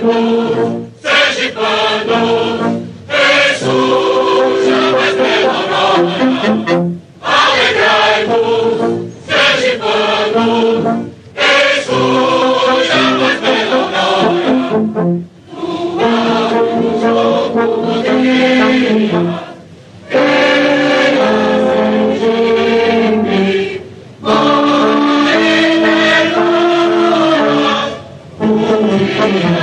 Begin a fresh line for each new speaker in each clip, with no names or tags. Hallelujah. Thank you.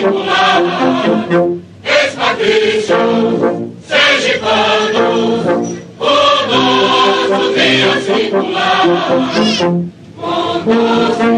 circulado, expatricham, sergipanos, o nosso dia circulado, com